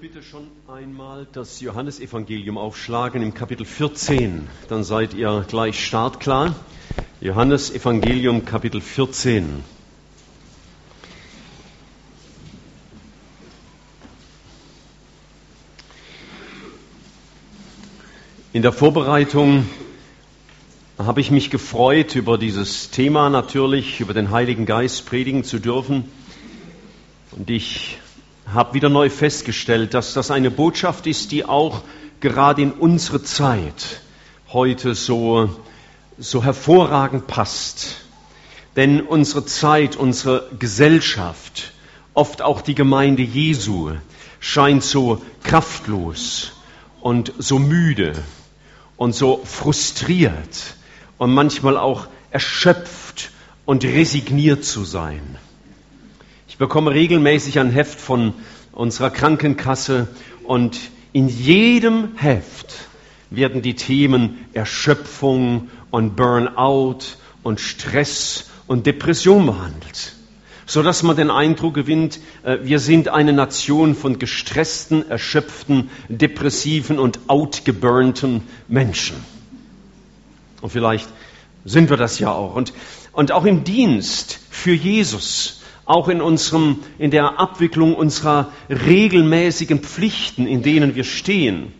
bitte schon einmal das Johannesevangelium aufschlagen im Kapitel 14. Dann seid ihr gleich startklar. Johannesevangelium Kapitel 14. In der Vorbereitung habe ich mich gefreut über dieses Thema natürlich, über den Heiligen Geist predigen zu dürfen. Und ich habe wieder neu festgestellt, dass das eine Botschaft ist, die auch gerade in unsere Zeit heute so, so hervorragend passt. Denn unsere Zeit, unsere Gesellschaft, oft auch die Gemeinde Jesu, scheint so kraftlos und so müde und so frustriert und manchmal auch erschöpft und resigniert zu sein bekomme regelmäßig ein Heft von unserer Krankenkasse und in jedem Heft werden die Themen Erschöpfung und Burnout und Stress und Depression behandelt, so dass man den Eindruck gewinnt, äh, wir sind eine Nation von gestressten, erschöpften, depressiven und outgeburnten Menschen. Und vielleicht sind wir das ja auch. Und, und auch im Dienst für Jesus auch in unserem, in der Abwicklung unserer regelmäßigen Pflichten, in denen wir stehen,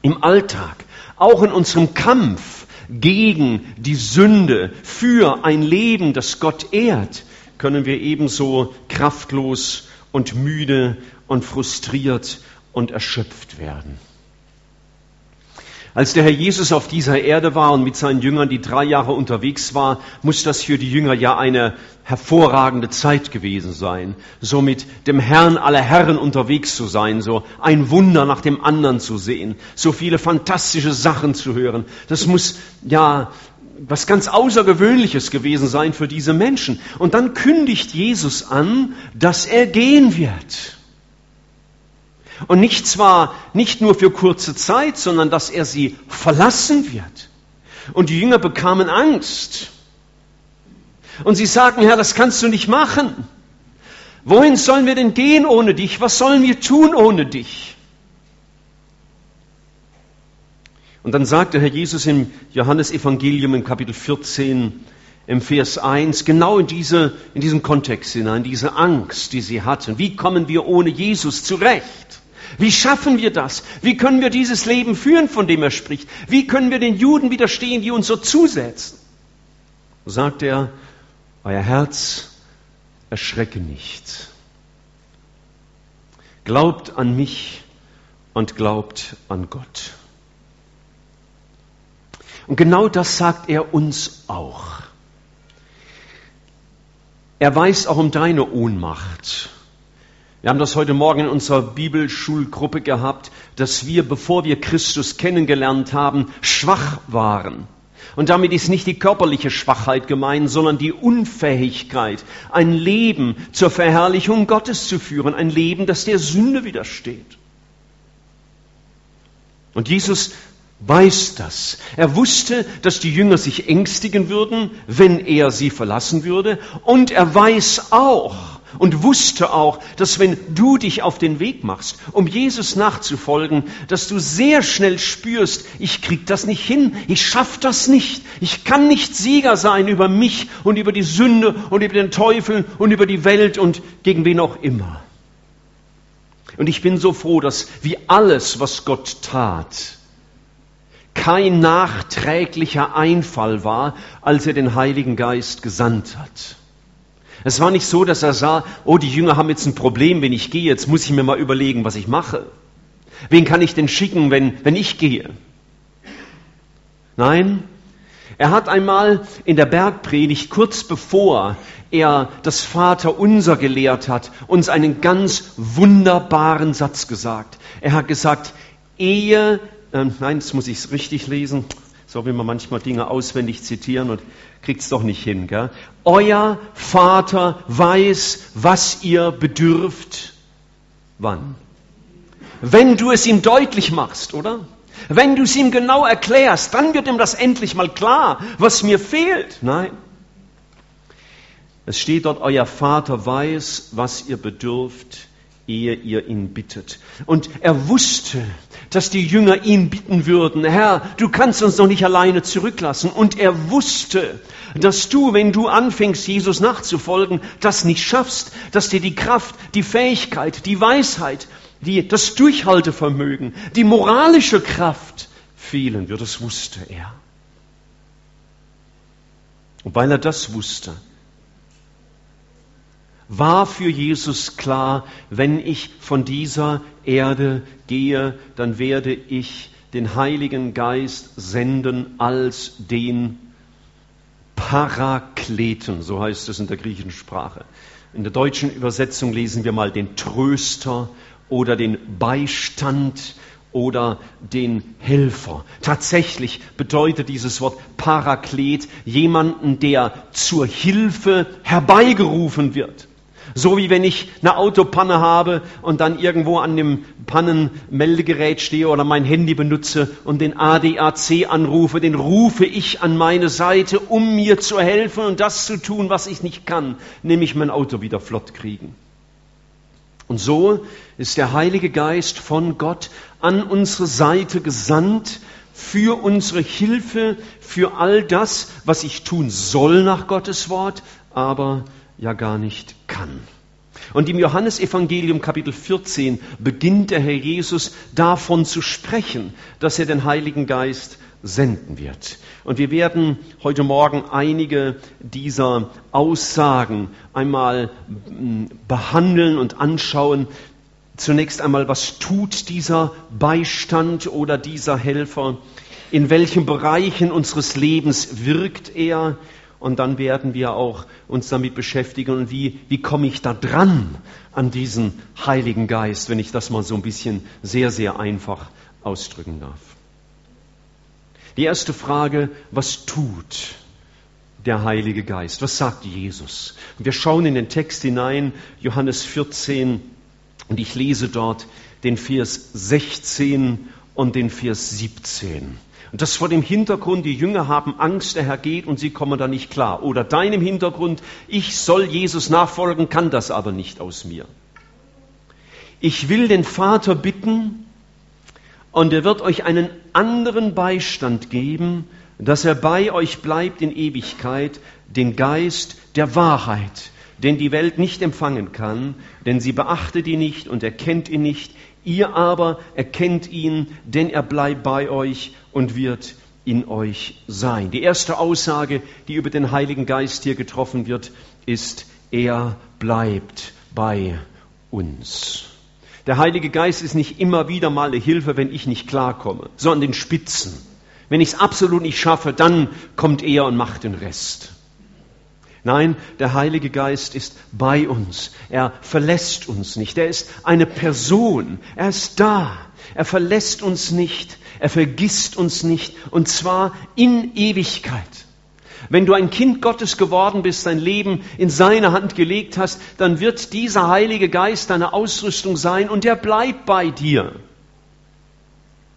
im Alltag, auch in unserem Kampf gegen die Sünde, für ein Leben, das Gott ehrt, können wir ebenso kraftlos und müde und frustriert und erschöpft werden. Als der Herr Jesus auf dieser Erde war und mit seinen Jüngern die drei Jahre unterwegs war, muss das für die Jünger ja eine hervorragende Zeit gewesen sein. So mit dem Herrn aller Herren unterwegs zu sein, so ein Wunder nach dem anderen zu sehen, so viele fantastische Sachen zu hören. Das muss ja was ganz Außergewöhnliches gewesen sein für diese Menschen. Und dann kündigt Jesus an, dass er gehen wird. Und nicht zwar nicht nur für kurze Zeit, sondern dass er sie verlassen wird. Und die Jünger bekamen Angst. Und sie sagten, Herr, das kannst du nicht machen. Wohin sollen wir denn gehen ohne dich? Was sollen wir tun ohne dich? Und dann sagte Herr Jesus im Johannesevangelium im Kapitel 14, im Vers 1, genau in, diese, in diesen Kontext hinein, diese Angst, die sie hatten. Wie kommen wir ohne Jesus zurecht? Wie schaffen wir das? Wie können wir dieses Leben führen, von dem er spricht? Wie können wir den Juden widerstehen, die uns so zusetzen? Sagt er, euer Herz erschrecke nicht. Glaubt an mich und glaubt an Gott. Und genau das sagt er uns auch. Er weiß auch um deine Ohnmacht wir haben das heute Morgen in unserer Bibelschulgruppe gehabt, dass wir, bevor wir Christus kennengelernt haben, schwach waren. Und damit ist nicht die körperliche Schwachheit gemeint, sondern die Unfähigkeit, ein Leben zur Verherrlichung Gottes zu führen, ein Leben, das der Sünde widersteht. Und Jesus weiß das. Er wusste, dass die Jünger sich ängstigen würden, wenn er sie verlassen würde. Und er weiß auch, und wusste auch, dass wenn du dich auf den Weg machst, um Jesus nachzufolgen, dass du sehr schnell spürst, ich krieg das nicht hin, ich schaff das nicht, ich kann nicht Sieger sein über mich und über die Sünde und über den Teufel und über die Welt und gegen wen auch immer. Und ich bin so froh, dass wie alles, was Gott tat, kein nachträglicher Einfall war, als er den Heiligen Geist gesandt hat. Es war nicht so, dass er sah, oh, die Jünger haben jetzt ein Problem, wenn ich gehe, jetzt muss ich mir mal überlegen, was ich mache. Wen kann ich denn schicken, wenn, wenn ich gehe? Nein, er hat einmal in der Bergpredigt, kurz bevor er das Vaterunser gelehrt hat, uns einen ganz wunderbaren Satz gesagt. Er hat gesagt, ehe, äh, nein, jetzt muss ich es richtig lesen, so will man manchmal Dinge auswendig zitieren und kriegt es doch nicht hin. Gell? Euer Vater weiß, was ihr bedürft. Wann? Wenn du es ihm deutlich machst, oder? Wenn du es ihm genau erklärst, dann wird ihm das endlich mal klar, was mir fehlt. Nein. Es steht dort, euer Vater weiß, was ihr bedürft, ehe ihr ihn bittet. Und er wusste, dass die Jünger ihn bitten würden, Herr, du kannst uns doch nicht alleine zurücklassen. Und er wusste, dass du, wenn du anfängst, Jesus nachzufolgen, das nicht schaffst, dass dir die Kraft, die Fähigkeit, die Weisheit, die, das Durchhaltevermögen, die moralische Kraft fehlen wird. Das wusste er. Und weil er das wusste, war für Jesus klar, wenn ich von dieser Erde gehe, dann werde ich den Heiligen Geist senden als den Parakleten, so heißt es in der griechischen Sprache. In der deutschen Übersetzung lesen wir mal den Tröster oder den Beistand oder den Helfer. Tatsächlich bedeutet dieses Wort Paraklet jemanden, der zur Hilfe herbeigerufen wird. So wie wenn ich eine Autopanne habe und dann irgendwo an dem Pannenmeldegerät stehe oder mein Handy benutze und den ADAC anrufe, den rufe ich an meine Seite, um mir zu helfen und das zu tun, was ich nicht kann, nämlich mein Auto wieder flott kriegen. Und so ist der Heilige Geist von Gott an unsere Seite gesandt für unsere Hilfe, für all das, was ich tun soll nach Gottes Wort, aber ja gar nicht kann. Und im Johannesevangelium Kapitel 14 beginnt der Herr Jesus davon zu sprechen, dass er den Heiligen Geist senden wird. Und wir werden heute Morgen einige dieser Aussagen einmal hm, behandeln und anschauen. Zunächst einmal, was tut dieser Beistand oder dieser Helfer? In welchen Bereichen unseres Lebens wirkt er? Und dann werden wir auch uns damit beschäftigen, und wie, wie komme ich da dran an diesen Heiligen Geist, wenn ich das mal so ein bisschen sehr, sehr einfach ausdrücken darf. Die erste Frage, was tut der Heilige Geist? Was sagt Jesus? Wir schauen in den Text hinein, Johannes 14, und ich lese dort den Vers 16 und den Vers 17. Und das vor dem Hintergrund, die Jünger haben Angst, der Herr geht und sie kommen da nicht klar. Oder deinem Hintergrund, ich soll Jesus nachfolgen, kann das aber nicht aus mir. Ich will den Vater bitten und er wird euch einen anderen Beistand geben, dass er bei euch bleibt in Ewigkeit, den Geist der Wahrheit, den die Welt nicht empfangen kann, denn sie beachtet ihn nicht und erkennt ihn nicht. Ihr aber erkennt ihn, denn er bleibt bei euch und wird in euch sein. Die erste Aussage, die über den Heiligen Geist hier getroffen wird, ist, er bleibt bei uns. Der Heilige Geist ist nicht immer wieder mal eine Hilfe, wenn ich nicht klarkomme, sondern den Spitzen. Wenn ich es absolut nicht schaffe, dann kommt er und macht den Rest. Nein, der Heilige Geist ist bei uns. Er verlässt uns nicht. Er ist eine Person. Er ist da. Er verlässt uns nicht. Er vergisst uns nicht. Und zwar in Ewigkeit. Wenn du ein Kind Gottes geworden bist, dein Leben in seine Hand gelegt hast, dann wird dieser Heilige Geist deine Ausrüstung sein und er bleibt bei dir.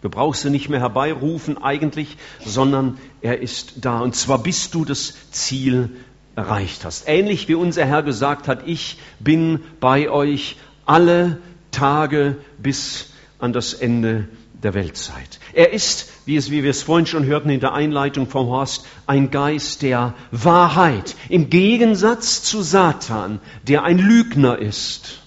Du brauchst ihn nicht mehr herbeirufen eigentlich, sondern er ist da. Und zwar bist du das Ziel erreicht hast. Ähnlich wie unser Herr gesagt hat, ich bin bei euch alle Tage bis an das Ende der Weltzeit. Er ist, wie, es, wie wir es vorhin schon hörten in der Einleitung vom Horst, ein Geist der Wahrheit. Im Gegensatz zu Satan, der ein Lügner ist.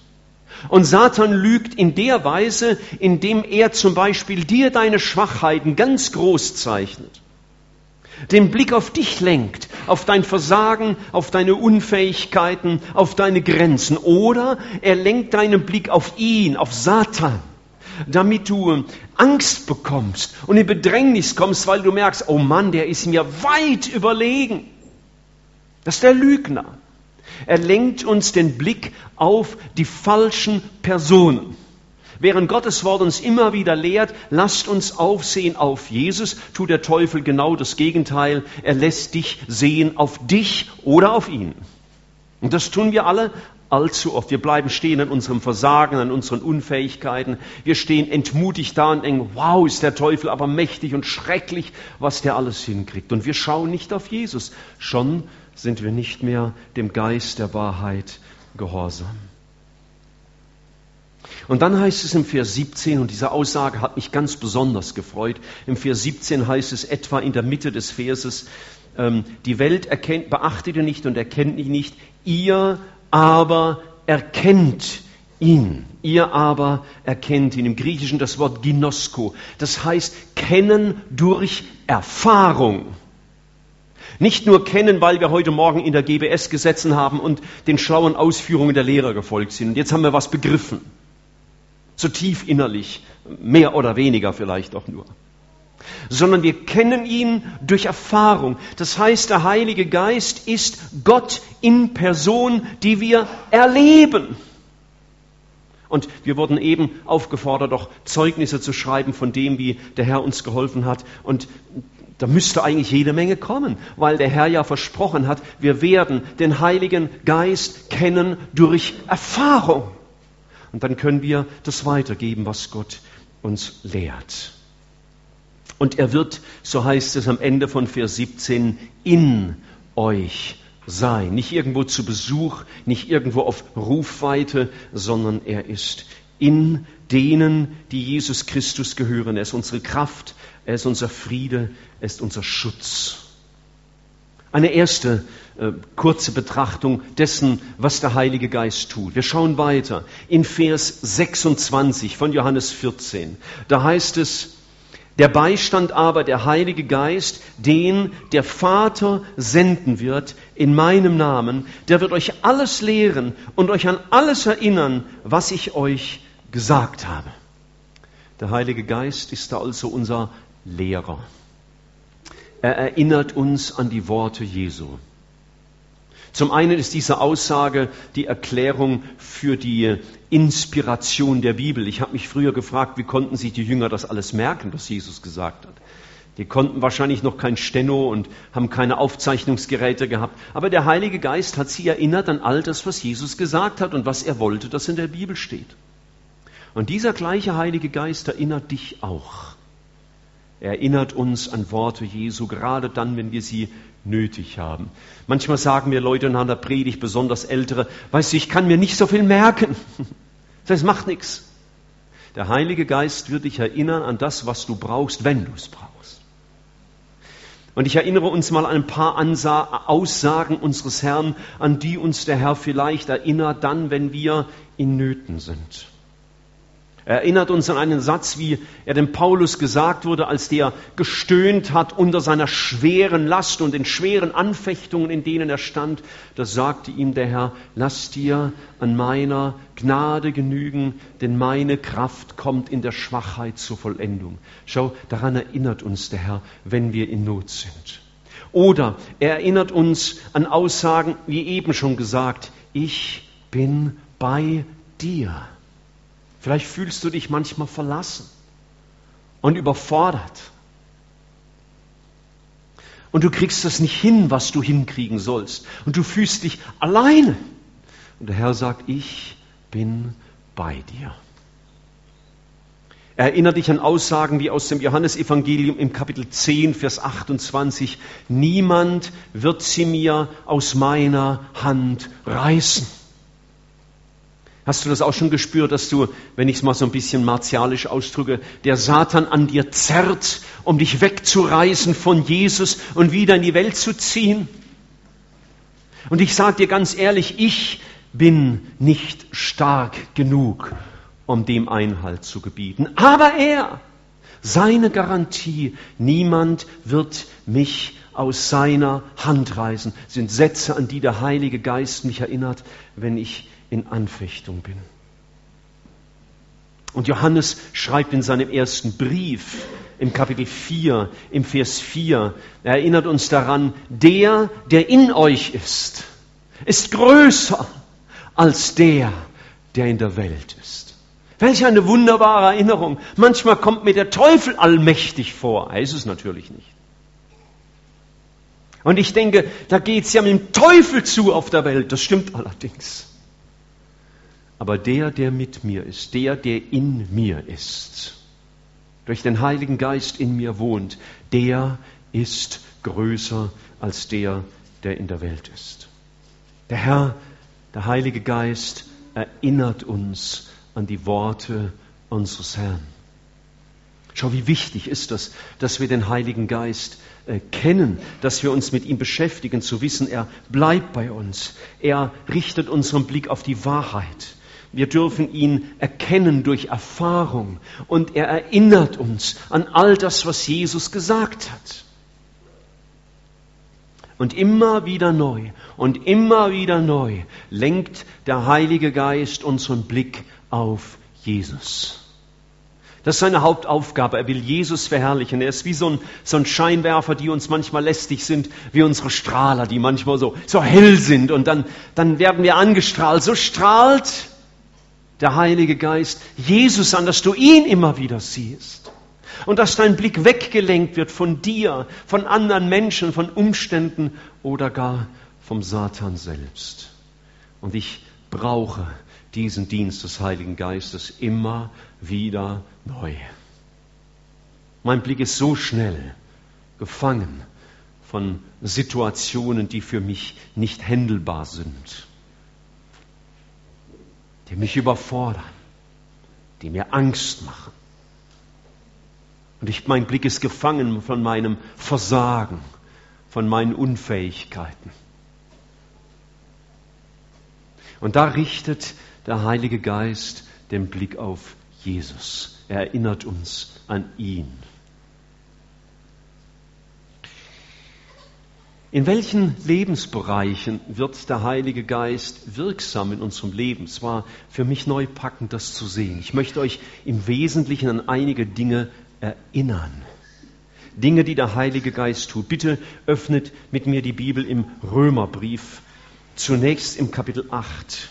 Und Satan lügt in der Weise, indem er zum Beispiel dir deine Schwachheiten ganz groß zeichnet den Blick auf dich lenkt, auf dein Versagen, auf deine Unfähigkeiten, auf deine Grenzen. Oder er lenkt deinen Blick auf ihn, auf Satan, damit du Angst bekommst und in Bedrängnis kommst, weil du merkst, oh Mann, der ist mir weit überlegen. Das ist der Lügner. Er lenkt uns den Blick auf die falschen Personen. Während Gottes Wort uns immer wieder lehrt, lasst uns aufsehen auf Jesus, tut der Teufel genau das Gegenteil. Er lässt dich sehen auf dich oder auf ihn. Und das tun wir alle allzu oft. Wir bleiben stehen an unserem Versagen, an unseren Unfähigkeiten. Wir stehen entmutigt da und denken, wow, ist der Teufel aber mächtig und schrecklich, was der alles hinkriegt. Und wir schauen nicht auf Jesus. Schon sind wir nicht mehr dem Geist der Wahrheit gehorsam. Und dann heißt es im Vers 17, und diese Aussage hat mich ganz besonders gefreut, im Vers 17 heißt es etwa in der Mitte des Verses, ähm, die Welt erkennt, beachtet ihr nicht und erkennt ihn nicht, ihr aber erkennt ihn. Ihr aber erkennt ihn. Im Griechischen das Wort ginosko. Das heißt kennen durch Erfahrung. Nicht nur kennen, weil wir heute Morgen in der GBS gesessen haben und den schlauen Ausführungen der Lehrer gefolgt sind. Und jetzt haben wir was begriffen. So tief innerlich, mehr oder weniger vielleicht auch nur. Sondern wir kennen ihn durch Erfahrung. Das heißt, der Heilige Geist ist Gott in Person, die wir erleben. Und wir wurden eben aufgefordert, auch Zeugnisse zu schreiben von dem, wie der Herr uns geholfen hat. Und da müsste eigentlich jede Menge kommen, weil der Herr ja versprochen hat, wir werden den Heiligen Geist kennen durch Erfahrung. Und dann können wir das weitergeben, was Gott uns lehrt. Und er wird, so heißt es am Ende von Vers 17, in euch sein. Nicht irgendwo zu Besuch, nicht irgendwo auf Rufweite, sondern er ist in denen, die Jesus Christus gehören. Er ist unsere Kraft, er ist unser Friede, er ist unser Schutz. Eine erste äh, kurze Betrachtung dessen, was der Heilige Geist tut. Wir schauen weiter in Vers 26 von Johannes 14. Da heißt es, der Beistand aber, der Heilige Geist, den der Vater senden wird in meinem Namen, der wird euch alles lehren und euch an alles erinnern, was ich euch gesagt habe. Der Heilige Geist ist da also unser Lehrer. Er erinnert uns an die Worte Jesu. Zum einen ist diese Aussage die Erklärung für die Inspiration der Bibel. Ich habe mich früher gefragt, wie konnten sich die Jünger das alles merken, was Jesus gesagt hat. Die konnten wahrscheinlich noch kein Steno und haben keine Aufzeichnungsgeräte gehabt. Aber der Heilige Geist hat sie erinnert an all das, was Jesus gesagt hat und was er wollte, das in der Bibel steht. Und dieser gleiche Heilige Geist erinnert dich auch. Er erinnert uns an Worte Jesu, gerade dann, wenn wir sie nötig haben. Manchmal sagen mir Leute in einer Predigt, besonders Ältere, weißt du, ich kann mir nicht so viel merken. Das macht nichts. Der Heilige Geist wird dich erinnern an das, was du brauchst, wenn du es brauchst. Und ich erinnere uns mal an ein paar Ansa Aussagen unseres Herrn, an die uns der Herr vielleicht erinnert, dann, wenn wir in Nöten sind. Er erinnert uns an einen Satz, wie er dem Paulus gesagt wurde, als der gestöhnt hat unter seiner schweren Last und den schweren Anfechtungen, in denen er stand. Da sagte ihm der Herr, lass dir an meiner Gnade genügen, denn meine Kraft kommt in der Schwachheit zur Vollendung. Schau, daran erinnert uns der Herr, wenn wir in Not sind. Oder er erinnert uns an Aussagen, wie eben schon gesagt, ich bin bei dir. Vielleicht fühlst du dich manchmal verlassen und überfordert. Und du kriegst das nicht hin, was du hinkriegen sollst. Und du fühlst dich alleine. Und der Herr sagt, ich bin bei dir. Erinnere dich an Aussagen wie aus dem Johannesevangelium im Kapitel 10, Vers 28. Niemand wird sie mir aus meiner Hand reißen. Hast du das auch schon gespürt, dass du, wenn ich es mal so ein bisschen martialisch ausdrücke, der Satan an dir zerrt, um dich wegzureißen von Jesus und wieder in die Welt zu ziehen? Und ich sage dir ganz ehrlich, ich bin nicht stark genug, um dem Einhalt zu gebieten. Aber er, seine Garantie, niemand wird mich aus seiner Hand reißen, sind Sätze, an die der Heilige Geist mich erinnert, wenn ich in Anfechtung bin. Und Johannes schreibt in seinem ersten Brief im Kapitel 4, im Vers 4, er erinnert uns daran, der, der in euch ist, ist größer als der, der in der Welt ist. Welch eine wunderbare Erinnerung. Manchmal kommt mir der Teufel allmächtig vor. Er ist es natürlich nicht. Und ich denke, da geht es ja mit dem Teufel zu auf der Welt. Das stimmt allerdings. Aber der, der mit mir ist, der, der in mir ist, durch den Heiligen Geist in mir wohnt, der ist größer als der, der in der Welt ist. Der Herr, der Heilige Geist erinnert uns an die Worte unseres Herrn. Schau, wie wichtig ist das, dass wir den Heiligen Geist äh, kennen, dass wir uns mit ihm beschäftigen, zu wissen, er bleibt bei uns. Er richtet unseren Blick auf die Wahrheit. Wir dürfen ihn erkennen durch Erfahrung und er erinnert uns an all das, was Jesus gesagt hat. Und immer wieder neu und immer wieder neu lenkt der Heilige Geist unseren Blick auf Jesus. Das ist seine Hauptaufgabe. Er will Jesus verherrlichen. Er ist wie so ein, so ein Scheinwerfer, die uns manchmal lästig sind, wie unsere Strahler, die manchmal so, so hell sind. Und dann, dann werden wir angestrahlt. So strahlt der Heilige Geist Jesus an, dass du ihn immer wieder siehst. Und dass dein Blick weggelenkt wird von dir, von anderen Menschen, von Umständen oder gar vom Satan selbst. Und ich brauche diesen Dienst des Heiligen Geistes immer wieder neu. Mein Blick ist so schnell gefangen von Situationen, die für mich nicht händelbar sind, die mich überfordern, die mir Angst machen. Und ich, mein Blick ist gefangen von meinem Versagen, von meinen Unfähigkeiten. Und da richtet der Heilige Geist den Blick auf Jesus. Er erinnert uns an ihn. In welchen Lebensbereichen wird der Heilige Geist wirksam in unserem Leben? Es war für mich neu packend, das zu sehen. Ich möchte euch im Wesentlichen an einige Dinge erinnern. Dinge, die der Heilige Geist tut. Bitte öffnet mit mir die Bibel im Römerbrief, zunächst im Kapitel 8.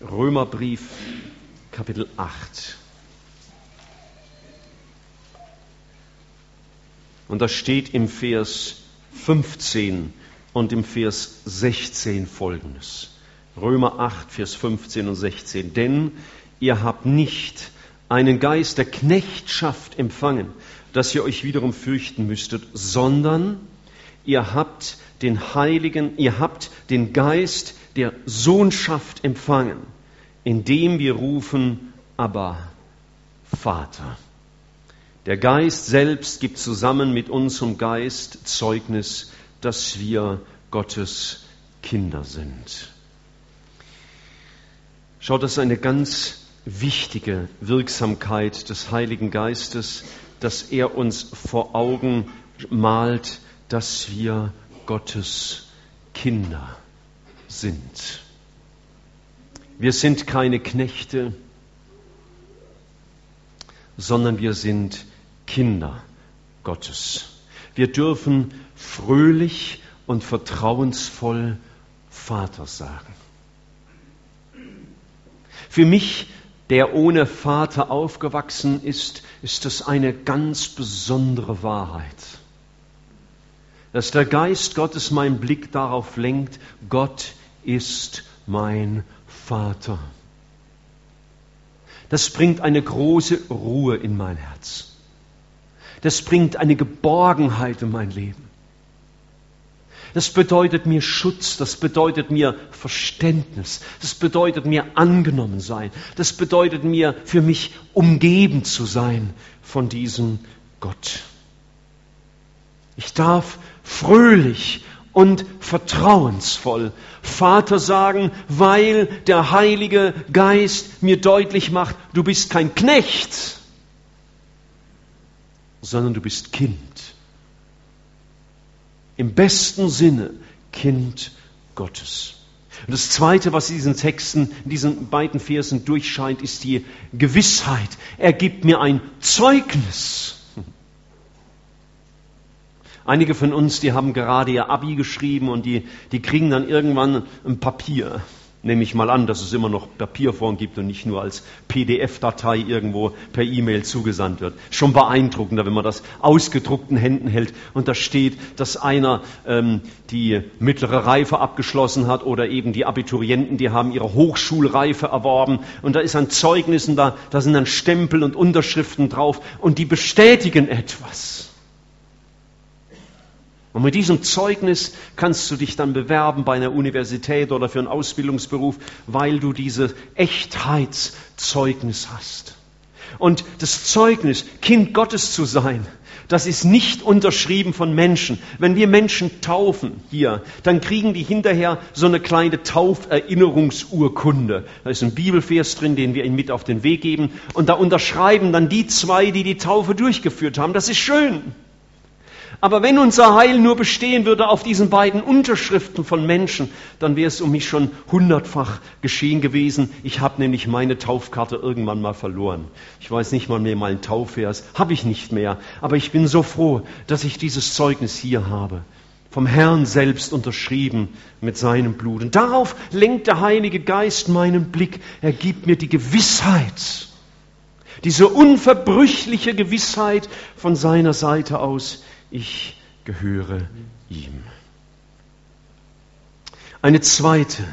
Römerbrief, Kapitel 8. Und da steht im Vers 15 und im Vers 16 folgendes. Römer 8, Vers 15 und 16. Denn ihr habt nicht einen Geist der Knechtschaft empfangen, dass ihr euch wiederum fürchten müsstet, sondern ihr habt den Heiligen, ihr habt den Geist der Sohnschaft empfangen, indem wir rufen, aber Vater. Der Geist selbst gibt zusammen mit unserem Geist Zeugnis, dass wir Gottes Kinder sind. Schaut, das ist eine ganz wichtige Wirksamkeit des Heiligen Geistes, dass er uns vor Augen malt, dass wir Gottes Kinder sind. Wir sind keine Knechte, sondern wir sind Kinder Gottes. Wir dürfen fröhlich und vertrauensvoll Vater sagen. Für mich, der ohne Vater aufgewachsen ist, ist das eine ganz besondere Wahrheit. Dass der Geist Gottes meinen Blick darauf lenkt, Gott ist mein Vater. Das bringt eine große Ruhe in mein Herz. Das bringt eine Geborgenheit in mein Leben. Das bedeutet mir Schutz, das bedeutet mir Verständnis, das bedeutet mir angenommen sein, das bedeutet mir für mich umgeben zu sein von diesem Gott. Ich darf fröhlich und vertrauensvoll Vater sagen, weil der Heilige Geist mir deutlich macht, du bist kein Knecht, sondern du bist Kind. Im besten Sinne Kind Gottes. Und das Zweite, was in diesen Texten, in diesen beiden Versen durchscheint, ist die Gewissheit. Er gibt mir ein Zeugnis. Einige von uns, die haben gerade ihr Abi geschrieben und die, die kriegen dann irgendwann ein Papier. Nehme ich mal an, dass es immer noch Papierform gibt und nicht nur als PDF-Datei irgendwo per E-Mail zugesandt wird. Schon beeindruckender, wenn man das ausgedruckt in Händen hält und da steht, dass einer ähm, die mittlere Reife abgeschlossen hat oder eben die Abiturienten, die haben ihre Hochschulreife erworben und da ist ein Zeugnis und da, da sind dann Stempel und Unterschriften drauf und die bestätigen etwas. Und mit diesem Zeugnis kannst du dich dann bewerben bei einer Universität oder für einen Ausbildungsberuf, weil du dieses Echtheitszeugnis hast. Und das Zeugnis, Kind Gottes zu sein, das ist nicht unterschrieben von Menschen. Wenn wir Menschen taufen hier, dann kriegen die hinterher so eine kleine Tauferinnerungsurkunde. Da ist ein Bibelvers drin, den wir ihnen mit auf den Weg geben. Und da unterschreiben dann die zwei, die die Taufe durchgeführt haben. Das ist schön. Aber wenn unser Heil nur bestehen würde auf diesen beiden Unterschriften von Menschen, dann wäre es um mich schon hundertfach geschehen gewesen. Ich habe nämlich meine Taufkarte irgendwann mal verloren. Ich weiß nicht mal mehr meinen Taufvers, habe ich nicht mehr. Aber ich bin so froh, dass ich dieses Zeugnis hier habe. Vom Herrn selbst unterschrieben mit seinem Blut. Und darauf lenkt der Heilige Geist meinen Blick. Er gibt mir die Gewissheit, diese unverbrüchliche Gewissheit von seiner Seite aus ich gehöre ihm. Eine zweite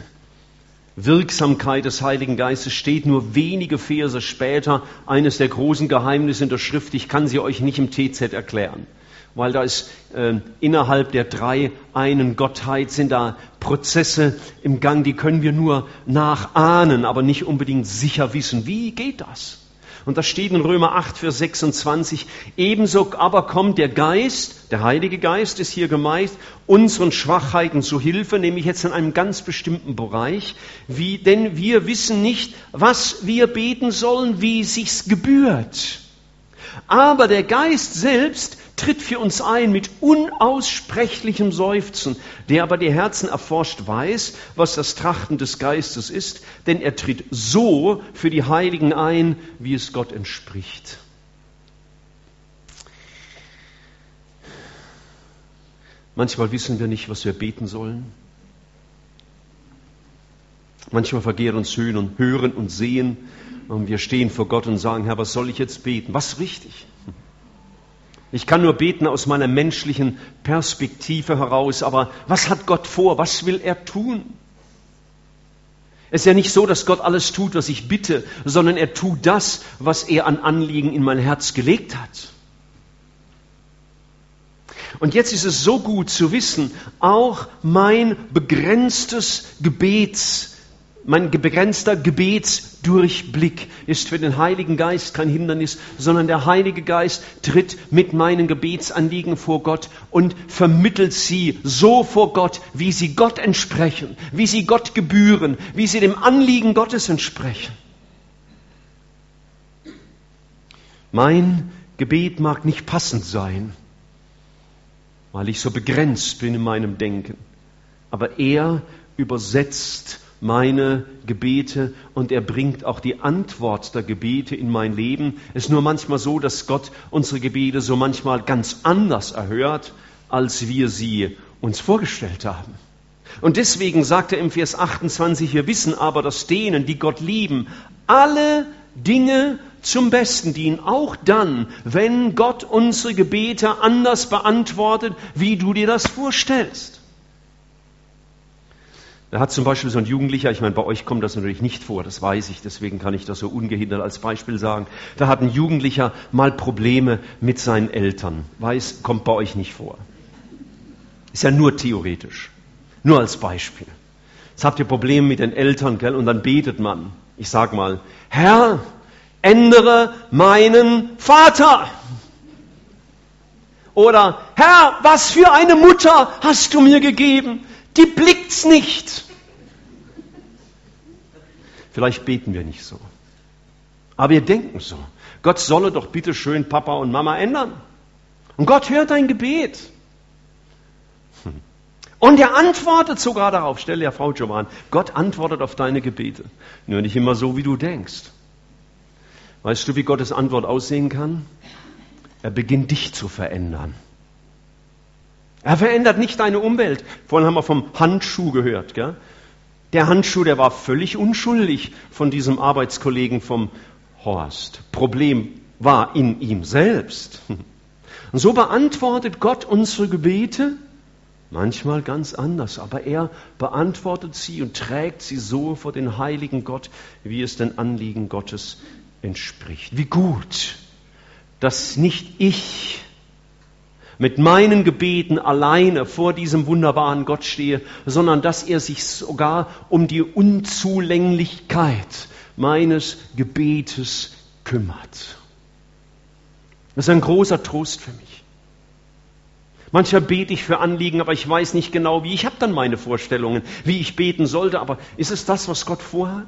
Wirksamkeit des Heiligen Geistes steht nur wenige Verse später, eines der großen Geheimnisse in der Schrift. Ich kann sie euch nicht im TZ erklären, weil da ist äh, innerhalb der drei einen Gottheit sind da Prozesse im Gang, die können wir nur nachahnen, aber nicht unbedingt sicher wissen. Wie geht das? Und das steht in Römer 8, Vers 26. Ebenso aber kommt der Geist, der Heilige Geist ist hier gemeint, unseren Schwachheiten zu Hilfe, nämlich jetzt in einem ganz bestimmten Bereich. Wie, denn wir wissen nicht, was wir beten sollen, wie sich's gebührt. Aber der Geist selbst tritt für uns ein mit unaussprechlichem Seufzen, der aber die Herzen erforscht weiß, was das Trachten des Geistes ist, denn er tritt so für die Heiligen ein, wie es Gott entspricht. Manchmal wissen wir nicht, was wir beten sollen. Manchmal vergehren uns Hören und Sehen und wir stehen vor Gott und sagen, Herr, was soll ich jetzt beten? Was richtig? Ich kann nur beten aus meiner menschlichen Perspektive heraus, aber was hat Gott vor? Was will er tun? Es ist ja nicht so, dass Gott alles tut, was ich bitte, sondern er tut das, was er an Anliegen in mein Herz gelegt hat. Und jetzt ist es so gut zu wissen, auch mein begrenztes Gebets, mein begrenzter Gebetsdurchblick ist für den Heiligen Geist kein Hindernis, sondern der Heilige Geist tritt mit meinen Gebetsanliegen vor Gott und vermittelt sie so vor Gott, wie sie Gott entsprechen, wie sie Gott gebühren, wie sie dem Anliegen Gottes entsprechen. Mein Gebet mag nicht passend sein, weil ich so begrenzt bin in meinem Denken, aber er übersetzt meine Gebete und er bringt auch die Antwort der Gebete in mein Leben. Es ist nur manchmal so, dass Gott unsere Gebete so manchmal ganz anders erhört, als wir sie uns vorgestellt haben. Und deswegen sagt er im Vers 28, wir wissen aber, dass denen, die Gott lieben, alle Dinge zum Besten dienen, auch dann, wenn Gott unsere Gebete anders beantwortet, wie du dir das vorstellst. Da hat zum Beispiel so ein Jugendlicher, ich meine, bei euch kommt das natürlich nicht vor, das weiß ich, deswegen kann ich das so ungehindert als Beispiel sagen. Da hat ein Jugendlicher mal Probleme mit seinen Eltern. Weiß, kommt bei euch nicht vor. Ist ja nur theoretisch. Nur als Beispiel. Jetzt habt ihr Probleme mit den Eltern, gell? Und dann betet man. Ich sag mal, Herr, ändere meinen Vater. Oder, Herr, was für eine Mutter hast du mir gegeben? Die blickt's nicht. Vielleicht beten wir nicht so. Aber wir denken so. Gott solle doch bitte schön Papa und Mama ändern. Und Gott hört dein Gebet. Hm. Und er antwortet sogar darauf. Stell dir Frau Jovan, Gott antwortet auf deine Gebete. Nur nicht immer so, wie du denkst. Weißt du, wie Gottes Antwort aussehen kann? Er beginnt dich zu verändern. Er verändert nicht deine Umwelt. Vorhin haben wir vom Handschuh gehört. Gell? Der Handschuh, der war völlig unschuldig von diesem Arbeitskollegen vom Horst. Problem war in ihm selbst. Und so beantwortet Gott unsere Gebete, manchmal ganz anders, aber er beantwortet sie und trägt sie so vor den heiligen Gott, wie es den Anliegen Gottes entspricht. Wie gut, dass nicht ich, mit meinen Gebeten alleine vor diesem wunderbaren Gott stehe, sondern dass er sich sogar um die Unzulänglichkeit meines Gebetes kümmert. Das ist ein großer Trost für mich. Manchmal bete ich für Anliegen, aber ich weiß nicht genau wie. Ich habe dann meine Vorstellungen, wie ich beten sollte, aber ist es das, was Gott vorhat?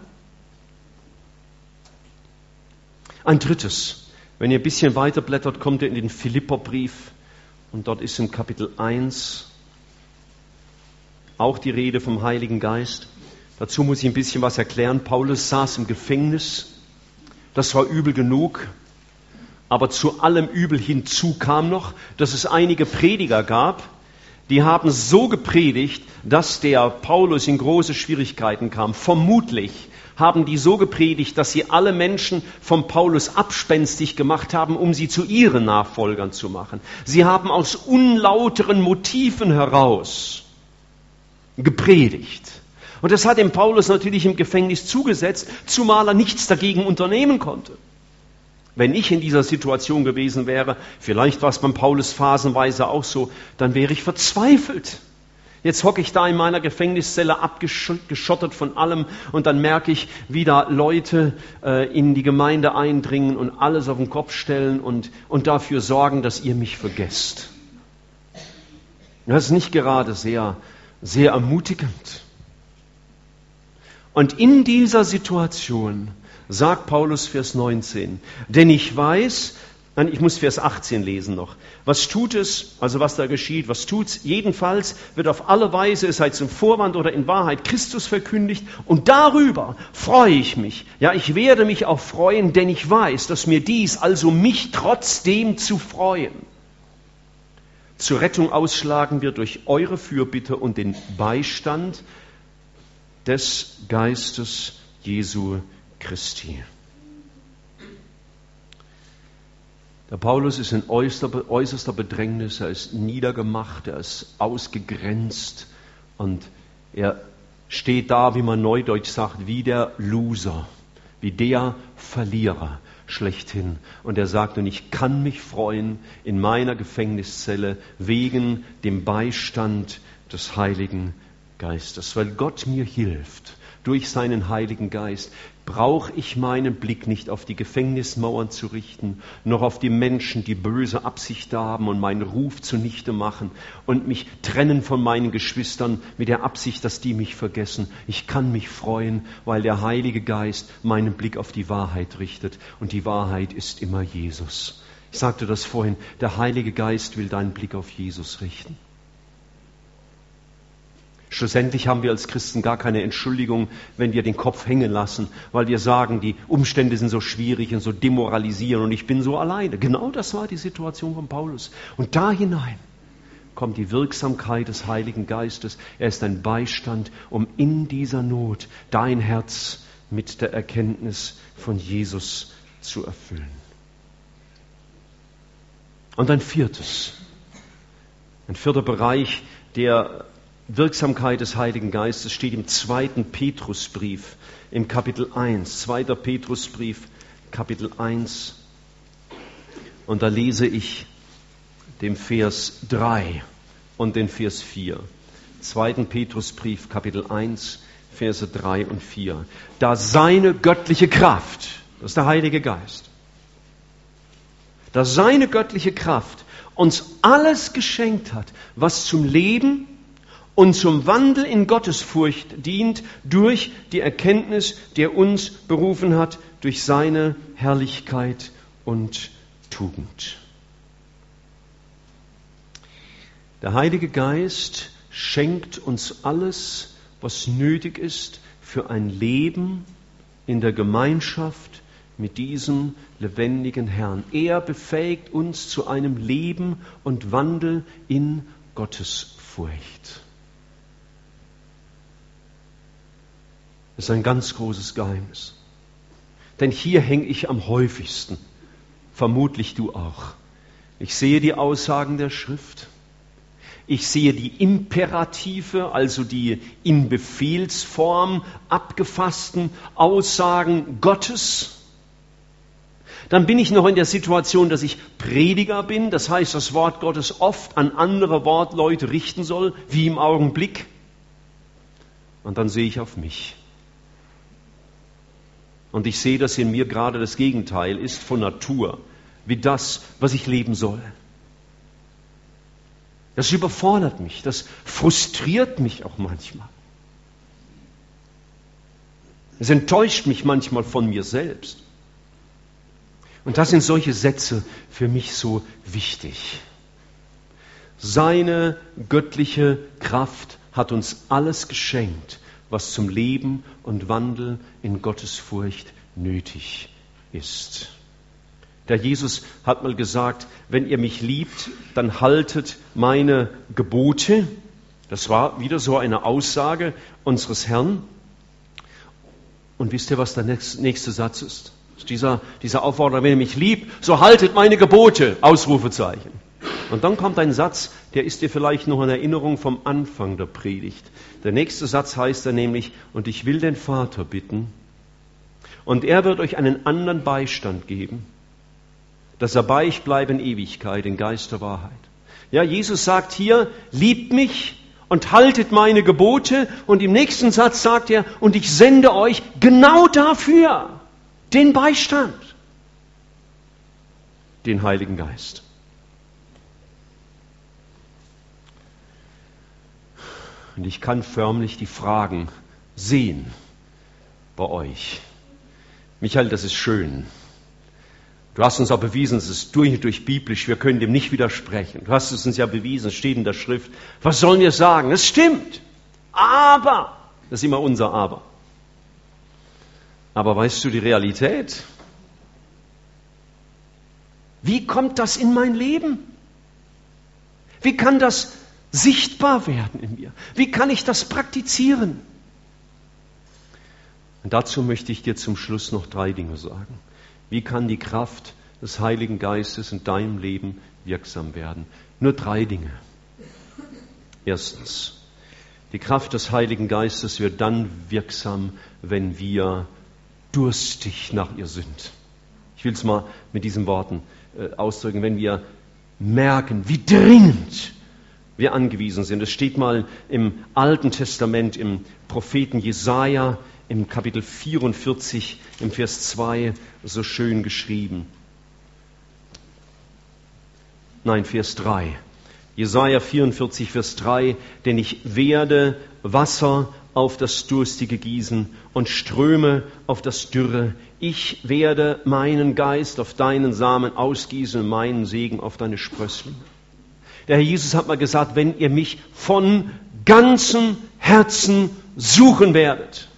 Ein drittes, wenn ihr ein bisschen weiter blättert, kommt ihr in den Philipperbrief und dort ist im Kapitel 1 auch die Rede vom Heiligen Geist. Dazu muss ich ein bisschen was erklären. Paulus saß im Gefängnis. Das war übel genug. Aber zu allem Übel hinzu kam noch, dass es einige Prediger gab, die haben so gepredigt, dass der Paulus in große Schwierigkeiten kam. Vermutlich haben die so gepredigt, dass sie alle Menschen vom Paulus abspenstig gemacht haben, um sie zu ihren Nachfolgern zu machen. Sie haben aus unlauteren Motiven heraus gepredigt. Und das hat dem Paulus natürlich im Gefängnis zugesetzt, zumal er nichts dagegen unternehmen konnte. Wenn ich in dieser Situation gewesen wäre, vielleicht war es beim Paulus phasenweise auch so, dann wäre ich verzweifelt. Jetzt hocke ich da in meiner Gefängniszelle abgeschottet von allem und dann merke ich, wie da Leute äh, in die Gemeinde eindringen und alles auf den Kopf stellen und, und dafür sorgen, dass ihr mich vergesst. Das ist nicht gerade sehr, sehr ermutigend. Und in dieser Situation sagt Paulus Vers 19, denn ich weiß, nein, ich muss Vers 18 lesen noch. Was tut es, also was da geschieht, was tut's? Jedenfalls wird auf alle Weise, es sei zum Vorwand oder in Wahrheit, Christus verkündigt und darüber freue ich mich. Ja, ich werde mich auch freuen, denn ich weiß, dass mir dies, also mich trotzdem zu freuen, zur Rettung ausschlagen wird durch eure Fürbitte und den Beistand des Geistes Jesu Christi. Der Paulus ist in äußerster Bedrängnis, er ist niedergemacht, er ist ausgegrenzt und er steht da, wie man neudeutsch sagt, wie der Loser, wie der Verlierer schlechthin. Und er sagt, und ich kann mich freuen in meiner Gefängniszelle wegen dem Beistand des Heiligen Geistes, weil Gott mir hilft durch seinen Heiligen Geist, brauche ich meinen Blick nicht auf die Gefängnismauern zu richten, noch auf die Menschen, die böse Absicht haben und meinen Ruf zunichte machen und mich trennen von meinen Geschwistern mit der Absicht, dass die mich vergessen. Ich kann mich freuen, weil der Heilige Geist meinen Blick auf die Wahrheit richtet und die Wahrheit ist immer Jesus. Ich sagte das vorhin, der Heilige Geist will deinen Blick auf Jesus richten. Schlussendlich haben wir als Christen gar keine Entschuldigung, wenn wir den Kopf hängen lassen, weil wir sagen, die Umstände sind so schwierig und so demoralisierend und ich bin so alleine. Genau das war die Situation von Paulus. Und da hinein kommt die Wirksamkeit des Heiligen Geistes. Er ist ein Beistand, um in dieser Not dein Herz mit der Erkenntnis von Jesus zu erfüllen. Und ein viertes, ein vierter Bereich, der Wirksamkeit des Heiligen Geistes steht im zweiten Petrusbrief, im Kapitel 1. Zweiter Petrusbrief, Kapitel 1. Und da lese ich den Vers 3 und den Vers 4. Zweiten Petrusbrief, Kapitel 1, Verse 3 und 4. Da seine göttliche Kraft, das ist der Heilige Geist, da seine göttliche Kraft uns alles geschenkt hat, was zum Leben und zum Wandel in Gottesfurcht dient durch die Erkenntnis, der uns berufen hat, durch seine Herrlichkeit und Tugend. Der Heilige Geist schenkt uns alles, was nötig ist für ein Leben in der Gemeinschaft mit diesem lebendigen Herrn. Er befähigt uns zu einem Leben und Wandel in Gottesfurcht. Ist ein ganz großes Geheimnis. Denn hier hänge ich am häufigsten, vermutlich du auch. Ich sehe die Aussagen der Schrift. Ich sehe die Imperative, also die in Befehlsform abgefassten Aussagen Gottes. Dann bin ich noch in der Situation, dass ich Prediger bin, das heißt, das Wort Gottes oft an andere Wortleute richten soll, wie im Augenblick. Und dann sehe ich auf mich. Und ich sehe, dass in mir gerade das Gegenteil ist von Natur, wie das, was ich leben soll. Das überfordert mich, das frustriert mich auch manchmal. Es enttäuscht mich manchmal von mir selbst. Und das sind solche Sätze für mich so wichtig. Seine göttliche Kraft hat uns alles geschenkt, was zum Leben und Wandel in Gottes Furcht nötig ist. Der Jesus hat mal gesagt, wenn ihr mich liebt, dann haltet meine Gebote. Das war wieder so eine Aussage unseres Herrn. Und wisst ihr, was der nächste Satz ist? Dieser, dieser Aufforderung, wenn ihr mich liebt, so haltet meine Gebote, Ausrufezeichen. Und dann kommt ein Satz, der ist dir vielleicht noch in Erinnerung vom Anfang der Predigt. Der nächste Satz heißt er nämlich, und ich will den Vater bitten, und er wird euch einen anderen Beistand geben, dass er bei euch bleibe in Ewigkeit, in Geist der Wahrheit. Ja, Jesus sagt hier, liebt mich und haltet meine Gebote. Und im nächsten Satz sagt er, und ich sende euch genau dafür den Beistand, den Heiligen Geist. Und ich kann förmlich die Fragen sehen bei euch. Michael, das ist schön. Du hast uns auch bewiesen, es ist durch und durch biblisch, wir können dem nicht widersprechen. Du hast es uns ja bewiesen, es steht in der Schrift. Was sollen wir sagen? Es stimmt. Aber, das ist immer unser Aber. Aber weißt du die Realität? Wie kommt das in mein Leben? Wie kann das sichtbar werden in mir? Wie kann ich das praktizieren? Und dazu möchte ich dir zum Schluss noch drei Dinge sagen. Wie kann die Kraft des Heiligen Geistes in deinem Leben wirksam werden? Nur drei Dinge. Erstens, die Kraft des Heiligen Geistes wird dann wirksam, wenn wir durstig nach ihr sind. Ich will es mal mit diesen Worten äh, ausdrücken, wenn wir merken, wie dringend wir angewiesen sind. Es steht mal im Alten Testament, im Propheten Jesaja, im Kapitel 44, im Vers 2, so schön geschrieben. Nein, Vers 3. Jesaja 44, Vers 3, denn ich werde Wasser auf das Durstige gießen und Ströme auf das Dürre. Ich werde meinen Geist auf deinen Samen ausgießen und meinen Segen auf deine Sprösslinge. Der Herr Jesus hat mal gesagt, wenn ihr mich von ganzem Herzen suchen werdet,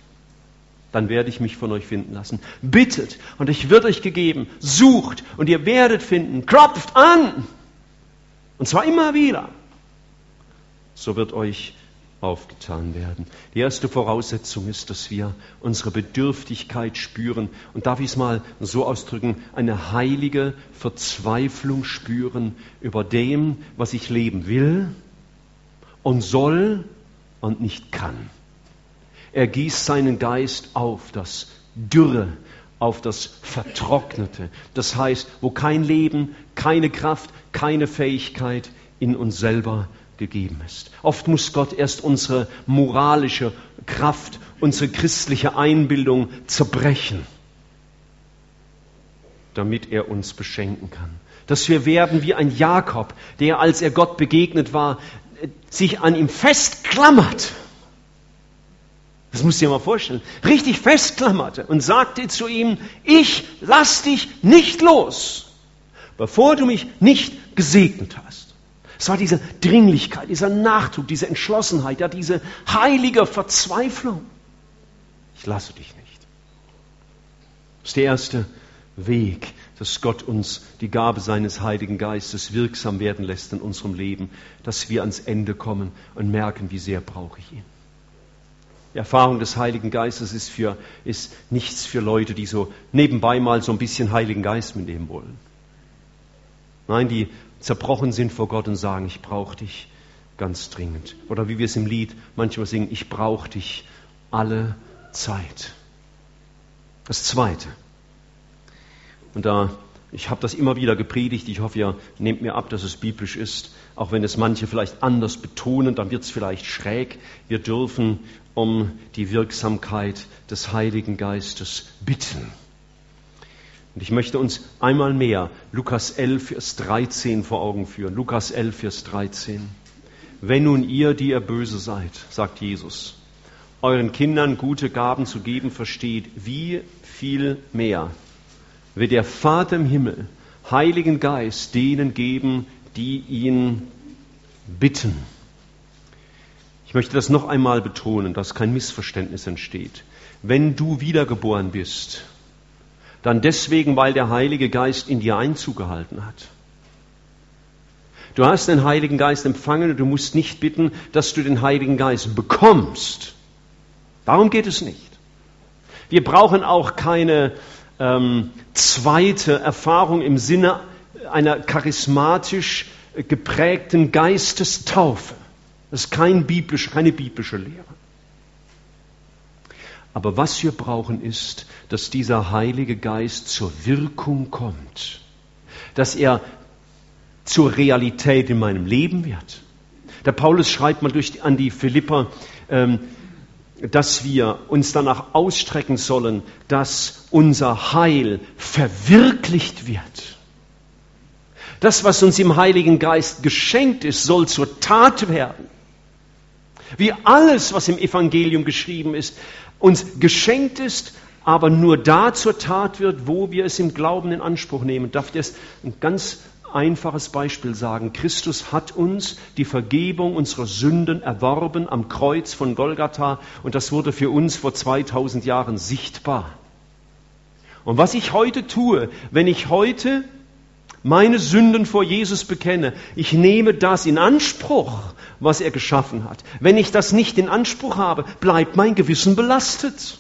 dann werde ich mich von euch finden lassen. Bittet und ich wird euch gegeben. Sucht und ihr werdet finden. Klopft an. Und zwar immer wieder. So wird euch aufgetan werden. Die erste Voraussetzung ist, dass wir unsere Bedürftigkeit spüren und darf ich es mal so ausdrücken, eine heilige Verzweiflung spüren über dem, was ich leben will und soll und nicht kann. Er gießt seinen Geist auf das Dürre, auf das Vertrocknete. Das heißt, wo kein Leben, keine Kraft, keine Fähigkeit in uns selber gegeben ist. Oft muss Gott erst unsere moralische Kraft, unsere christliche Einbildung zerbrechen, damit er uns beschenken kann. Dass wir werden wie ein Jakob, der, als er Gott begegnet war, sich an ihm festklammert. Das musst du dir mal vorstellen. Richtig festklammerte und sagte zu ihm, ich lass dich nicht los, bevor du mich nicht gesegnet hast. Es war diese Dringlichkeit, dieser Nachdruck, diese Entschlossenheit, ja, diese heilige Verzweiflung. Ich lasse dich nicht. Das ist der erste Weg, dass Gott uns die Gabe seines Heiligen Geistes wirksam werden lässt in unserem Leben, dass wir ans Ende kommen und merken, wie sehr brauche ich ihn. Die Erfahrung des Heiligen Geistes ist, für, ist nichts für Leute, die so nebenbei mal so ein bisschen Heiligen Geist mitnehmen wollen. Nein, die zerbrochen sind vor Gott und sagen, ich brauche dich ganz dringend. Oder wie wir es im Lied manchmal singen, ich brauche dich alle Zeit. Das Zweite. Und da, ich habe das immer wieder gepredigt, ich hoffe, ihr nehmt mir ab, dass es biblisch ist, auch wenn es manche vielleicht anders betonen, dann wird es vielleicht schräg. Wir dürfen um die Wirksamkeit des Heiligen Geistes bitten. Und ich möchte uns einmal mehr Lukas 11, Vers 13 vor Augen führen. Lukas 11, Vers 13. Wenn nun ihr, die ihr böse seid, sagt Jesus, euren Kindern gute Gaben zu geben versteht, wie viel mehr wird der Vater im Himmel Heiligen Geist denen geben, die ihn bitten. Ich möchte das noch einmal betonen, dass kein Missverständnis entsteht. Wenn du wiedergeboren bist, dann deswegen, weil der Heilige Geist in dir Einzug gehalten hat. Du hast den Heiligen Geist empfangen und du musst nicht bitten, dass du den Heiligen Geist bekommst. Darum geht es nicht. Wir brauchen auch keine ähm, zweite Erfahrung im Sinne einer charismatisch geprägten Geistestaufe. Das ist kein biblisch, keine biblische Lehre. Aber was wir brauchen ist, dass dieser Heilige Geist zur Wirkung kommt, dass er zur Realität in meinem Leben wird. Der Paulus schreibt mal durch, an die Philipper, ähm, dass wir uns danach ausstrecken sollen, dass unser Heil verwirklicht wird. Das, was uns im Heiligen Geist geschenkt ist, soll zur Tat werden. Wie alles, was im Evangelium geschrieben ist, uns geschenkt ist, aber nur da zur Tat wird, wo wir es im Glauben in Anspruch nehmen. Darf ich das ein ganz einfaches Beispiel sagen? Christus hat uns die Vergebung unserer Sünden erworben am Kreuz von Golgatha und das wurde für uns vor 2000 Jahren sichtbar. Und was ich heute tue, wenn ich heute meine Sünden vor Jesus bekenne, ich nehme das in Anspruch, was er geschaffen hat. Wenn ich das nicht in Anspruch habe, bleibt mein Gewissen belastet.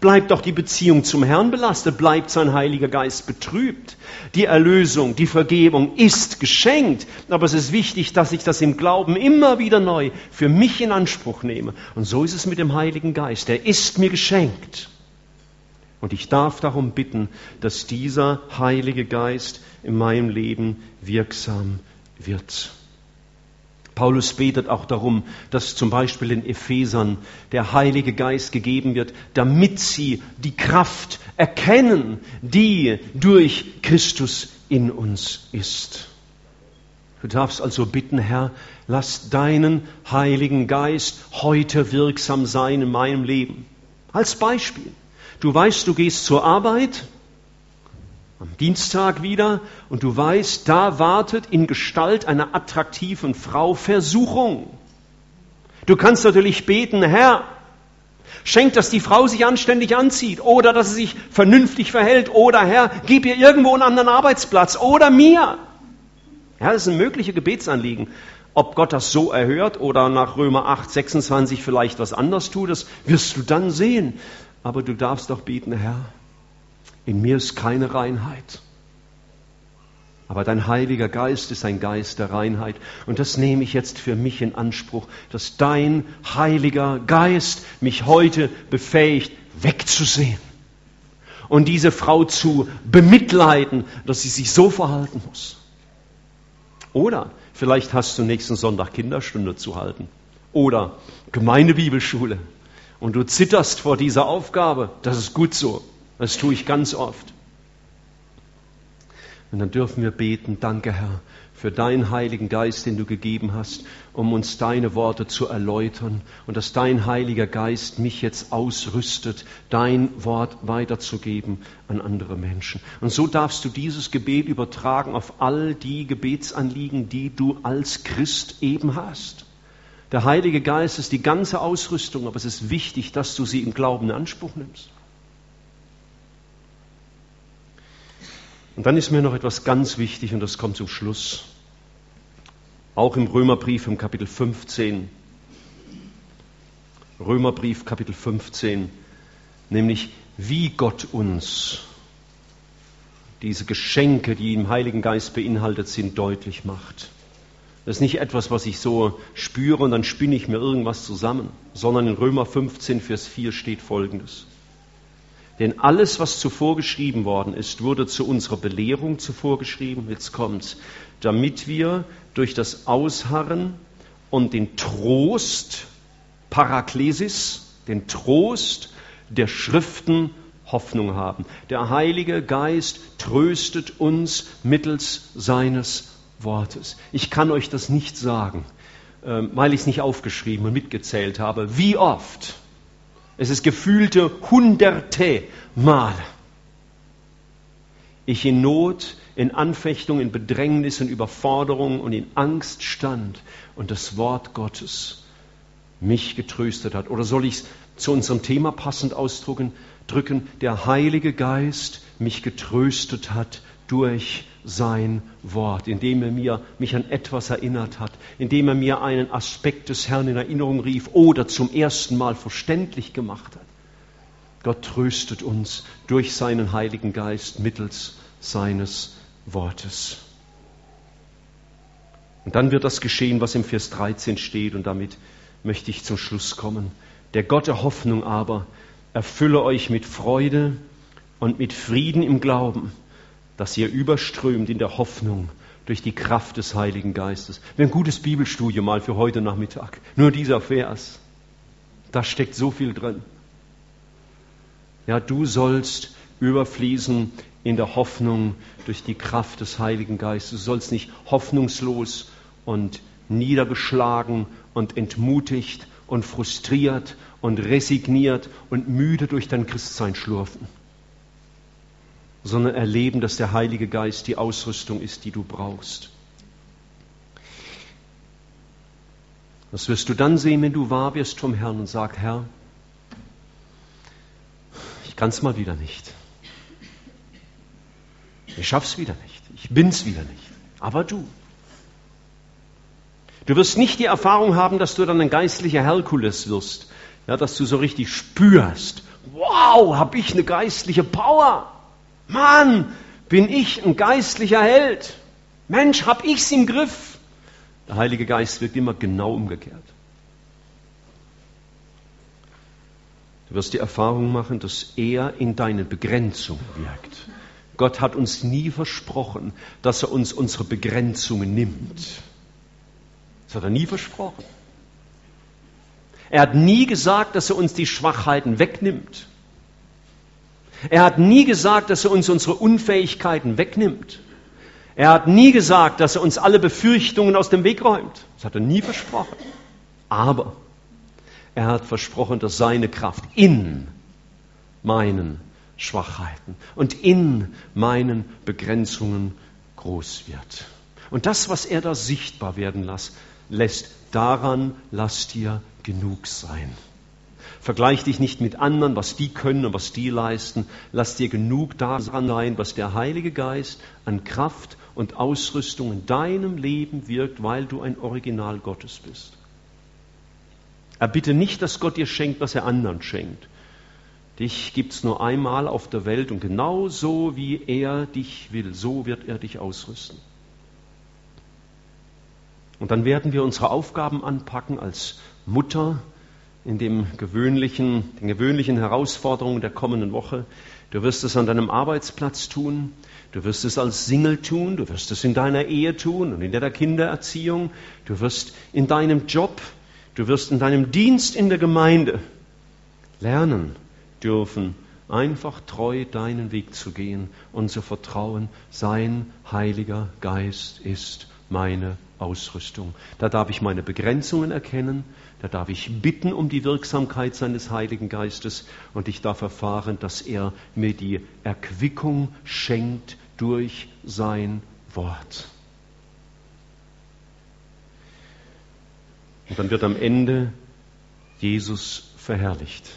Bleibt auch die Beziehung zum Herrn belastet, bleibt sein Heiliger Geist betrübt. Die Erlösung, die Vergebung ist geschenkt, aber es ist wichtig, dass ich das im Glauben immer wieder neu für mich in Anspruch nehme. Und so ist es mit dem Heiligen Geist. Er ist mir geschenkt. Und ich darf darum bitten, dass dieser Heilige Geist in meinem Leben wirksam wird. Paulus betet auch darum, dass zum Beispiel den Ephesern der Heilige Geist gegeben wird, damit sie die Kraft erkennen, die durch Christus in uns ist. Du darfst also bitten, Herr, lass deinen Heiligen Geist heute wirksam sein in meinem Leben. Als Beispiel. Du weißt, du gehst zur Arbeit am Dienstag wieder und du weißt, da wartet in Gestalt einer attraktiven Frau Versuchung. Du kannst natürlich beten, Herr, schenk, dass die Frau sich anständig anzieht oder dass sie sich vernünftig verhält oder Herr, gib ihr irgendwo einen anderen Arbeitsplatz oder mir. Ja, das sind mögliche Gebetsanliegen. Ob Gott das so erhört oder nach Römer 8, 26 vielleicht was anders tut, das wirst du dann sehen aber du darfst doch beten, Herr, in mir ist keine Reinheit. Aber dein Heiliger Geist ist ein Geist der Reinheit. Und das nehme ich jetzt für mich in Anspruch, dass dein Heiliger Geist mich heute befähigt, wegzusehen. Und diese Frau zu bemitleiden, dass sie sich so verhalten muss. Oder vielleicht hast du nächsten Sonntag Kinderstunde zu halten. Oder Gemeindebibelschule. Und du zitterst vor dieser Aufgabe. Das ist gut so. Das tue ich ganz oft. Und dann dürfen wir beten, danke Herr, für deinen Heiligen Geist, den du gegeben hast, um uns deine Worte zu erläutern und dass dein Heiliger Geist mich jetzt ausrüstet, dein Wort weiterzugeben an andere Menschen. Und so darfst du dieses Gebet übertragen auf all die Gebetsanliegen, die du als Christ eben hast. Der Heilige Geist ist die ganze Ausrüstung, aber es ist wichtig, dass du sie im Glauben in Anspruch nimmst. Und dann ist mir noch etwas ganz wichtig und das kommt zum Schluss. Auch im Römerbrief im Kapitel 15. Römerbrief Kapitel 15, nämlich wie Gott uns diese Geschenke, die im Heiligen Geist beinhaltet sind, deutlich macht. Das ist nicht etwas, was ich so spüre und dann spinne ich mir irgendwas zusammen, sondern in Römer 15, Vers 4 steht Folgendes. Denn alles, was zuvor geschrieben worden ist, wurde zu unserer Belehrung zuvor geschrieben. Jetzt kommt's. Damit wir durch das Ausharren und den Trost, Paraklesis, den Trost der Schriften Hoffnung haben. Der Heilige Geist tröstet uns mittels seines Wortes. Ich kann euch das nicht sagen, ähm, weil ich es nicht aufgeschrieben und mitgezählt habe. Wie oft? Es ist gefühlte hunderte Male. Ich in Not, in Anfechtung, in Bedrängnis, in Überforderung und in Angst stand und das Wort Gottes mich getröstet hat. Oder soll ich es zu unserem Thema passend ausdrücken? Drücken, der Heilige Geist mich getröstet hat durch sein Wort, indem er mir, mich an etwas erinnert hat, indem er mir einen Aspekt des Herrn in Erinnerung rief oder zum ersten Mal verständlich gemacht hat. Gott tröstet uns durch seinen Heiligen Geist mittels seines Wortes. Und dann wird das geschehen, was im Vers 13 steht, und damit möchte ich zum Schluss kommen. Der Gott der Hoffnung aber erfülle euch mit Freude und mit Frieden im Glauben dass ihr überströmt in der Hoffnung durch die Kraft des Heiligen Geistes. Ein gutes Bibelstudium mal für heute Nachmittag. Nur dieser Vers. Da steckt so viel drin. Ja, du sollst überfließen in der Hoffnung durch die Kraft des Heiligen Geistes. Du sollst nicht hoffnungslos und niedergeschlagen und entmutigt und frustriert und resigniert und müde durch dein Christsein schlurfen sondern erleben, dass der Heilige Geist die Ausrüstung ist, die du brauchst. Das wirst du dann sehen, wenn du wahr wirst vom Herrn und sagst, Herr, ich kann es mal wieder nicht. Ich schaff's wieder nicht. Ich bin's wieder nicht. Aber du. Du wirst nicht die Erfahrung haben, dass du dann ein geistlicher Herkules wirst. Ja, dass du so richtig spürst. Wow, hab ich eine geistliche Power. Mann, bin ich ein geistlicher Held. Mensch, hab ich's im Griff. Der Heilige Geist wirkt immer genau umgekehrt. Du wirst die Erfahrung machen, dass er in deine Begrenzungen wirkt. Gott hat uns nie versprochen, dass er uns unsere Begrenzungen nimmt. Das hat er nie versprochen. Er hat nie gesagt, dass er uns die Schwachheiten wegnimmt. Er hat nie gesagt, dass er uns unsere Unfähigkeiten wegnimmt. Er hat nie gesagt, dass er uns alle Befürchtungen aus dem Weg räumt. Das hat er nie versprochen. Aber er hat versprochen, dass seine Kraft in meinen Schwachheiten und in meinen Begrenzungen groß wird. Und das, was er da sichtbar werden lässt, daran lasst ihr genug sein. Vergleich dich nicht mit anderen, was die können und was die leisten. Lass dir genug daran sein, was der Heilige Geist an Kraft und Ausrüstung in deinem Leben wirkt, weil du ein Original Gottes bist. Erbitte nicht, dass Gott dir schenkt, was er anderen schenkt. Dich gibt es nur einmal auf der Welt und genau so, wie er dich will, so wird er dich ausrüsten. Und dann werden wir unsere Aufgaben anpacken als Mutter, in dem gewöhnlichen, den gewöhnlichen Herausforderungen der kommenden Woche. Du wirst es an deinem Arbeitsplatz tun. Du wirst es als Single tun. Du wirst es in deiner Ehe tun und in der Kindererziehung. Du wirst in deinem Job, du wirst in deinem Dienst in der Gemeinde lernen dürfen, einfach treu deinen Weg zu gehen und zu vertrauen, sein Heiliger Geist ist meine Ausrüstung. Da darf ich meine Begrenzungen erkennen, da darf ich bitten um die Wirksamkeit seines Heiligen Geistes und ich darf erfahren, dass er mir die Erquickung schenkt durch sein Wort. Und dann wird am Ende Jesus verherrlicht.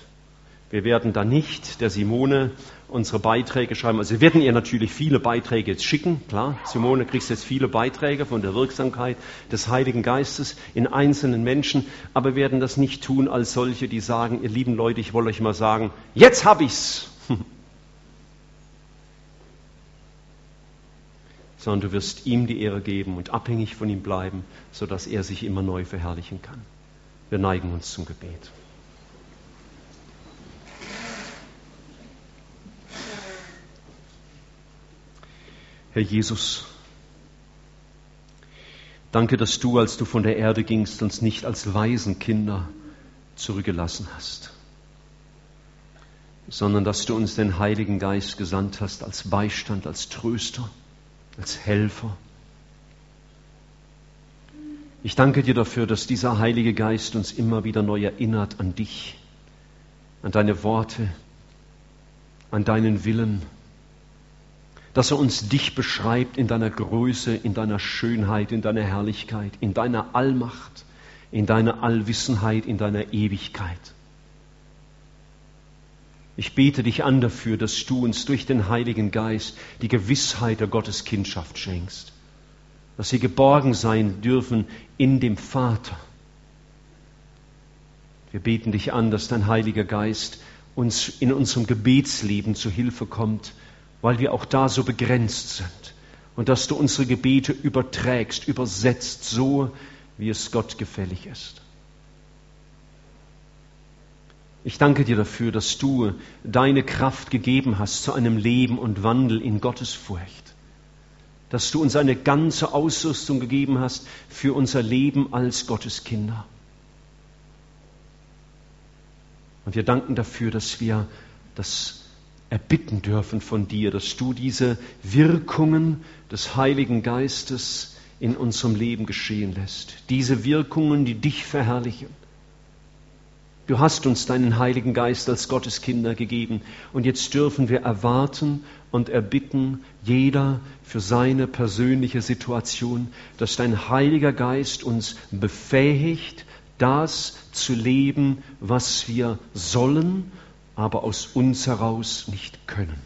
Wir werden da nicht der Simone unsere Beiträge schreiben. Also wir werden ihr natürlich viele Beiträge jetzt schicken. Klar, Simone, kriegst jetzt viele Beiträge von der Wirksamkeit des Heiligen Geistes in einzelnen Menschen. Aber wir werden das nicht tun als solche, die sagen, ihr lieben Leute, ich wollte euch mal sagen, jetzt hab ich's. Sondern du wirst ihm die Ehre geben und abhängig von ihm bleiben, sodass er sich immer neu verherrlichen kann. Wir neigen uns zum Gebet. Herr Jesus, danke, dass du, als du von der Erde gingst, uns nicht als Waisenkinder zurückgelassen hast, sondern dass du uns den Heiligen Geist gesandt hast als Beistand, als Tröster, als Helfer. Ich danke dir dafür, dass dieser Heilige Geist uns immer wieder neu erinnert an dich, an deine Worte, an deinen Willen, dass er uns dich beschreibt in deiner Größe, in deiner Schönheit, in deiner Herrlichkeit, in deiner Allmacht, in deiner Allwissenheit, in deiner Ewigkeit. Ich bete dich an dafür, dass du uns durch den Heiligen Geist die Gewissheit der Gotteskindschaft schenkst, dass wir geborgen sein dürfen in dem Vater. Wir beten dich an, dass dein Heiliger Geist uns in unserem Gebetsleben zu Hilfe kommt, weil wir auch da so begrenzt sind. Und dass du unsere Gebete überträgst, übersetzt, so wie es Gott gefällig ist. Ich danke dir dafür, dass du deine Kraft gegeben hast zu einem Leben und Wandel in Gottes Furcht. Dass du uns eine ganze Ausrüstung gegeben hast für unser Leben als Gottes Kinder. Und wir danken dafür, dass wir das erbitten dürfen von dir, dass du diese Wirkungen des Heiligen Geistes in unserem Leben geschehen lässt. Diese Wirkungen, die dich verherrlichen. Du hast uns deinen Heiligen Geist als Gottes Kinder gegeben und jetzt dürfen wir erwarten und erbitten, jeder für seine persönliche Situation, dass dein Heiliger Geist uns befähigt, das zu leben, was wir sollen, aber aus uns heraus nicht können.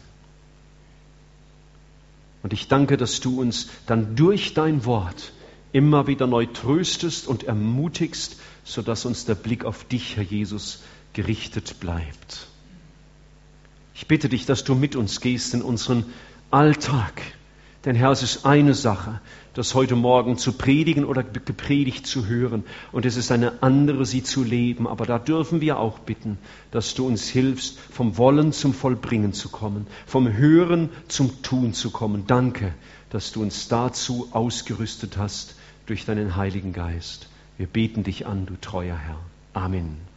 Und ich danke, dass du uns dann durch dein Wort immer wieder neu tröstest und ermutigst, sodass uns der Blick auf dich, Herr Jesus, gerichtet bleibt. Ich bitte dich, dass du mit uns gehst in unseren Alltag, denn Herr, es ist eine Sache, das heute Morgen zu predigen oder gepredigt zu hören. Und es ist eine andere, sie zu leben. Aber da dürfen wir auch bitten, dass du uns hilfst, vom Wollen zum Vollbringen zu kommen, vom Hören zum Tun zu kommen. Danke, dass du uns dazu ausgerüstet hast durch deinen Heiligen Geist. Wir beten dich an, du treuer Herr. Amen.